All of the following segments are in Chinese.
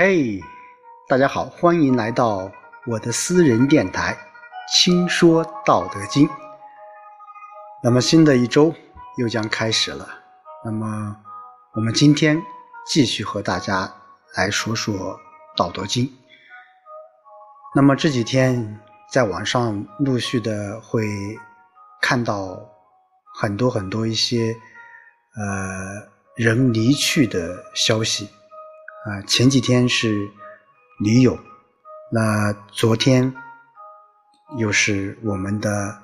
嘿，大家好，欢迎来到我的私人电台《轻说道德经》。那么新的一周又将开始了，那么我们今天继续和大家来说说《道德经》。那么这几天在网上陆续的会看到很多很多一些呃人离去的消息。啊，前几天是女友，那昨天又是我们的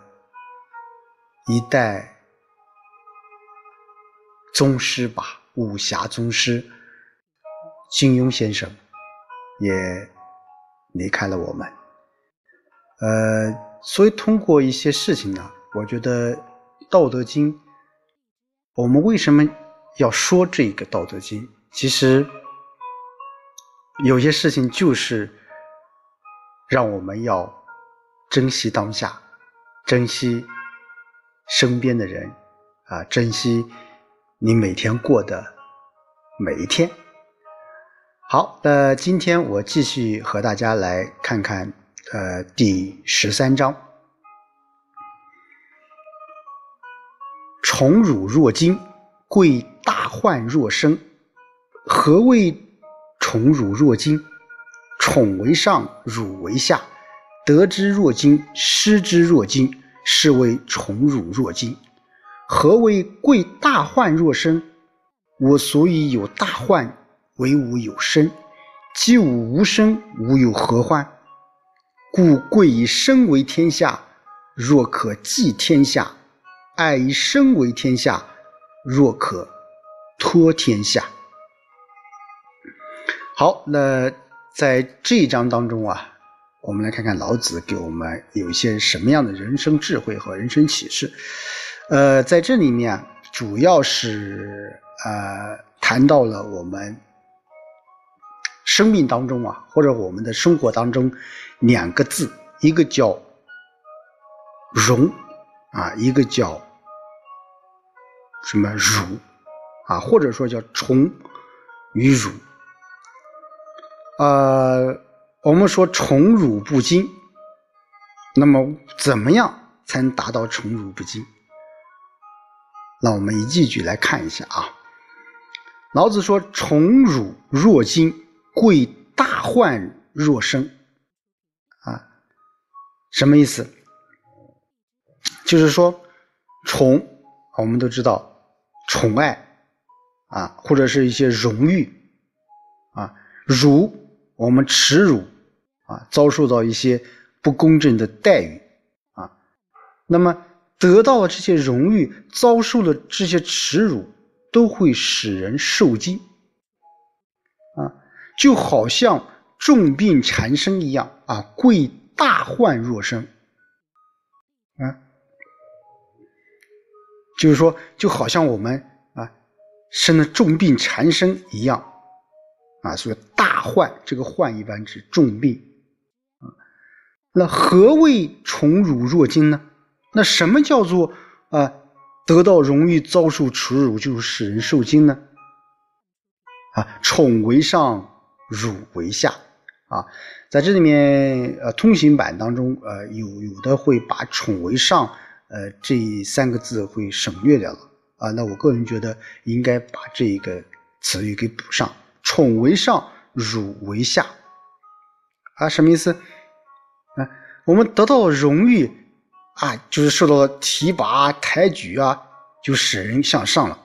一代宗师吧，武侠宗师金庸先生也离开了我们。呃，所以通过一些事情呢，我觉得《道德经》，我们为什么要说这个《道德经》？其实。有些事情就是让我们要珍惜当下，珍惜身边的人啊，珍惜你每天过的每一天。好，那今天我继续和大家来看看呃第十三章：宠辱若惊，贵大患若身。何谓？宠辱若惊，宠为上，辱为下。得之若惊，失之若惊，是谓宠辱若惊。何谓贵大患若身？我所以有大患，为吾有身。既吾无身，吾有何患？故贵以身为天下，若可寄天下；爱以身为天下，若可托天下。好，那在这一章当中啊，我们来看看老子给我们有一些什么样的人生智慧和人生启示。呃，在这里面主要是呃谈到了我们生命当中啊，或者我们的生活当中两个字，一个叫荣啊，一个叫什么辱啊，或者说叫崇与辱。呃，我们说宠辱不惊，那么怎么样才能达到宠辱不惊？那我们一句句来看一下啊。老子说：“宠辱若惊，贵大患若身。”啊，什么意思？就是说，宠，我们都知道，宠爱啊，或者是一些荣誉啊，辱。我们耻辱啊，遭受到一些不公正的待遇啊，那么得到了这些荣誉，遭受了这些耻辱，都会使人受惊啊，就好像重病缠身一样啊，贵大患若身啊，就是说，就好像我们啊生了重病缠身一样。啊，所以大患，这个患一般指重病啊。那何谓宠辱若惊呢？那什么叫做啊得到荣誉遭受耻辱就使人受惊呢？啊，宠为上，辱为下啊。在这里面，呃，通行版当中，呃，有有的会把宠为上，呃，这三个字会省略掉了啊。那我个人觉得应该把这个词语给补上。宠为上，辱为下，啊，什么意思？啊，我们得到荣誉，啊，就是受到了提拔、抬举啊，就使人向上了。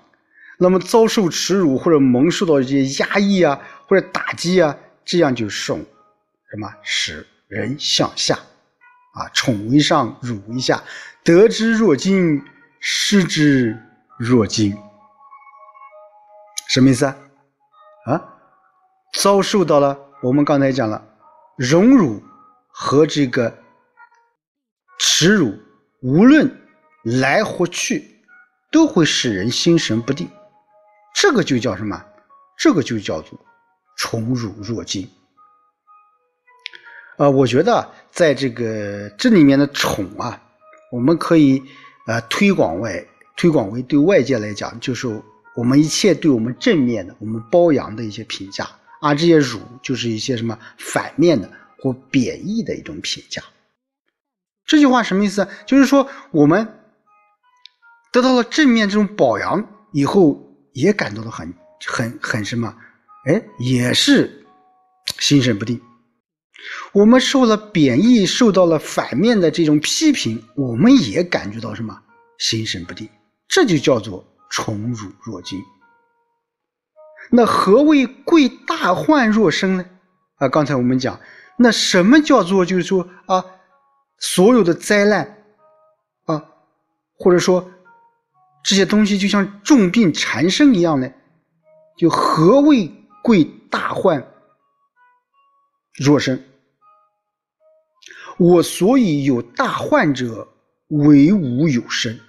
那么遭受耻辱或者蒙受到一些压抑啊，或者打击啊，这样就受什么使人向下？啊，宠为上，辱为下，得之若惊，失之若惊，什么意思啊？啊，遭受到了我们刚才讲了荣辱和这个耻辱，无论来或去，都会使人心神不定。这个就叫什么？这个就叫做宠辱若惊。呃，我觉得在这个这里面的宠啊，我们可以呃推广外推广为对外界来讲，就是。我们一切对我们正面的、我们褒扬的一些评价啊，这些辱就是一些什么反面的或贬义的一种评价。这句话什么意思？就是说我们得到了正面这种褒扬以后，也感到了很很很什么？哎，也是心神不定。我们受了贬义，受到了反面的这种批评，我们也感觉到什么？心神不定。这就叫做宠辱若惊。那何谓贵大患若身呢？啊，刚才我们讲，那什么叫做就是说啊？所有的灾难啊，或者说这些东西就像重病缠身一样呢，就何谓贵大患若身？我所以有大患者，为吾有身。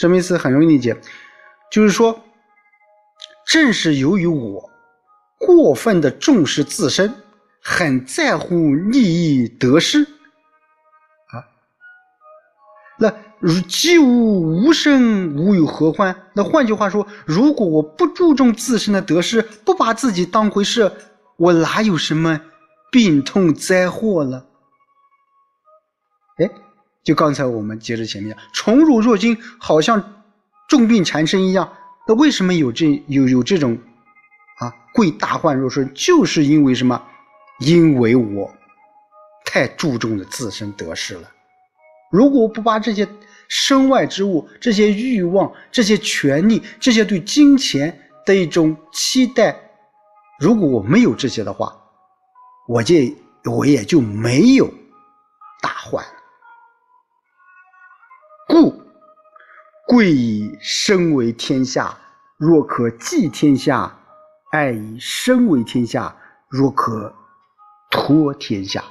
什么意思？很容易理解，就是说，正是由于我过分的重视自身，很在乎利益得失。啊那如既无无生，无有何欢？那换句话说，如果我不注重自身的得失，不把自己当回事，我哪有什么病痛灾祸了？就刚才我们接着前面，宠辱若惊，好像重病缠身一样。那为什么有这有有这种啊贵大患若身？就是因为什么？因为我太注重了自身得失了。如果我不把这些身外之物、这些欲望、这些权利、这些对金钱的一种期待，如果我没有这些的话，我就我也就没有大患。故贵以身为天下，若可寄天下；爱以身为天下，若可托天下。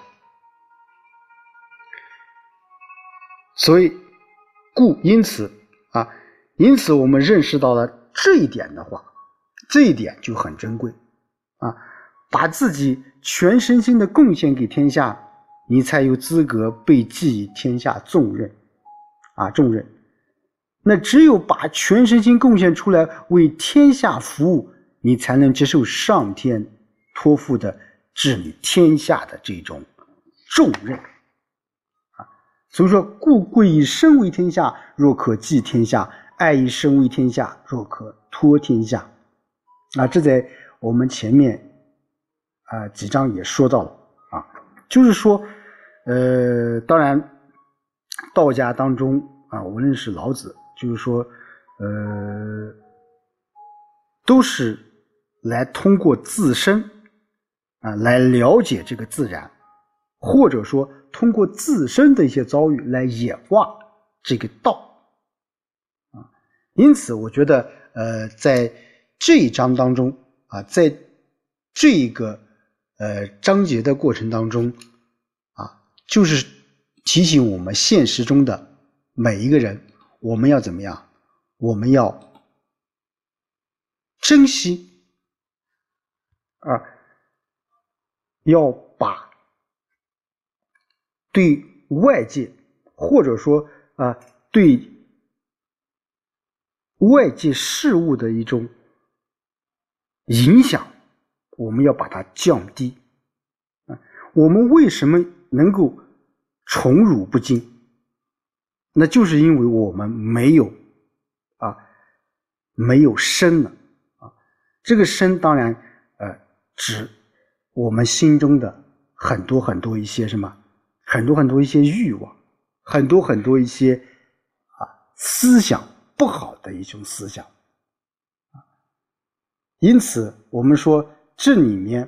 所以，故因此啊，因此我们认识到了这一点的话，这一点就很珍贵啊！把自己全身心的贡献给天下，你才有资格被寄予天下重任啊！重任，那只有把全身心贡献出来为天下服务，你才能接受上天托付的治理天下的这种重任啊。所以说，故贵以身为天下，若可寄天下；爱以身为天下，若可托天下。啊，这在我们前面啊几章也说到了啊，就是说，呃，当然，道家当中啊，无论是老子，就是说，呃，都是来通过自身啊来了解这个自然，或者说。通过自身的一些遭遇来演化这个道，啊，因此我觉得，呃，在这一章当中啊，在这个呃章节的过程当中啊，就是提醒我们现实中的每一个人，我们要怎么样？我们要珍惜啊，要把。对外界，或者说啊，对外界事物的一种影响，我们要把它降低。啊，我们为什么能够宠辱不惊？那就是因为我们没有啊，没有身了啊。这个身当然呃，指我们心中的很多很多一些什么。很多很多一些欲望，很多很多一些啊思想不好的一种思想啊，因此我们说这里面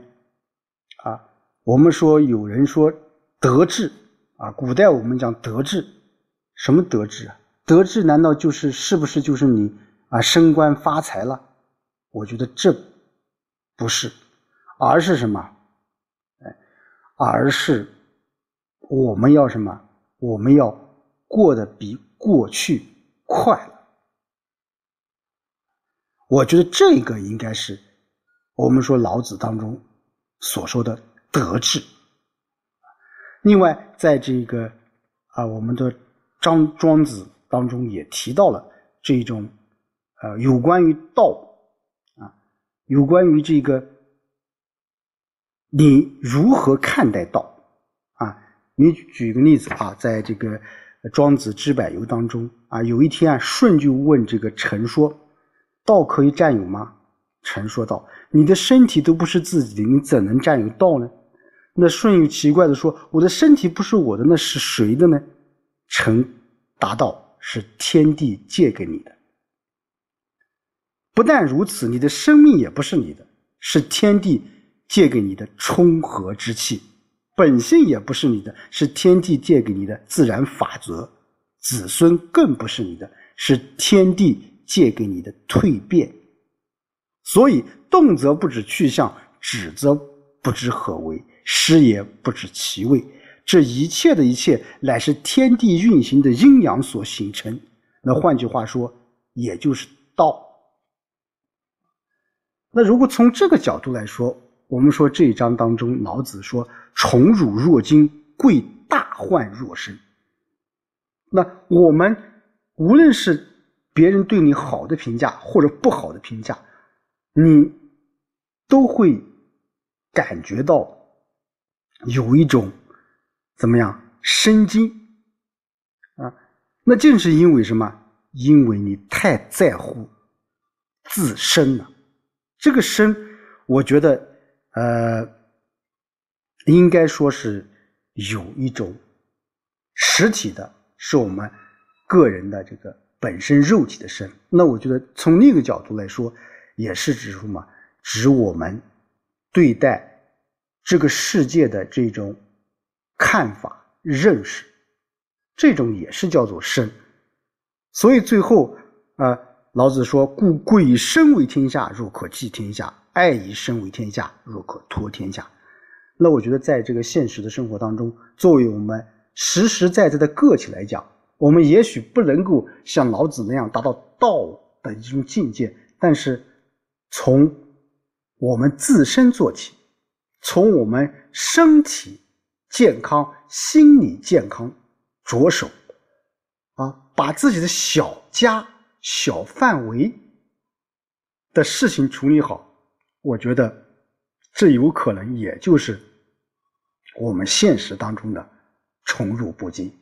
啊，我们说有人说德智啊，古代我们讲德智，什么德智啊？德智难道就是是不是就是你啊升官发财了？我觉得这不是，而是什么？哎，而是。我们要什么？我们要过得比过去快。我觉得这个应该是我们说老子当中所说的德治。另外，在这个啊，我们的张庄子当中也提到了这种呃有关于道啊，有关于这个你如何看待道？啊，你举个例子啊，在这个《庄子·知柏游》当中啊，有一天啊，舜就问这个陈说：“道可以占有吗？”陈说道：“你的身体都不是自己的，你怎能占有道呢？”那舜又奇怪的说：“我的身体不是我的，那是谁的呢？”成达到：“是天地借给你的。不但如此，你的生命也不是你的，是天地。”借给你的冲和之气，本性也不是你的，是天地借给你的自然法则；子孙更不是你的，是天地借给你的蜕变。所以动则不知去向，止则不知何为，失也不知其味。这一切的一切，乃是天地运行的阴阳所形成。那换句话说，也就是道。那如果从这个角度来说，我们说这一章当中，老子说“宠辱若惊，贵大患若身”。那我们无论是别人对你好的评价或者不好的评价，你都会感觉到有一种怎么样生精啊？那正是因为什么？因为你太在乎自身了。这个身，我觉得。呃，应该说是有一种实体的，是我们个人的这个本身肉体的身。那我觉得从那个角度来说，也是指什么？指我们对待这个世界的这种看法、认识，这种也是叫做身。所以最后啊，老子说：“故贵以身为天下，若可寄天下。”爱以身为天下，若可托天下。那我觉得，在这个现实的生活当中，作为我们实实在在的个体来讲，我们也许不能够像老子那样达到道的一种境界，但是从我们自身做起，从我们身体健康、心理健康着手，啊，把自己的小家、小范围的事情处理好。我觉得，这有可能也就是我们现实当中的宠辱不惊。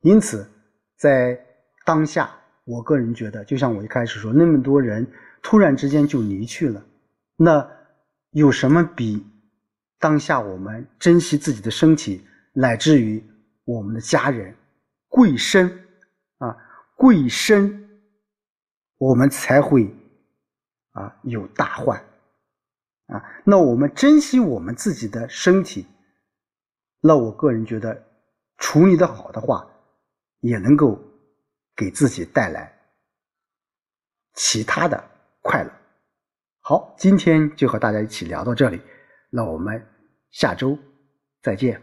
因此，在当下，我个人觉得，就像我一开始说，那么多人突然之间就离去了，那有什么比当下我们珍惜自己的身体，乃至于我们的家人贵身啊，贵身，我们才会。啊，有大患啊！那我们珍惜我们自己的身体，那我个人觉得处理的好的话，也能够给自己带来其他的快乐。好，今天就和大家一起聊到这里，那我们下周再见。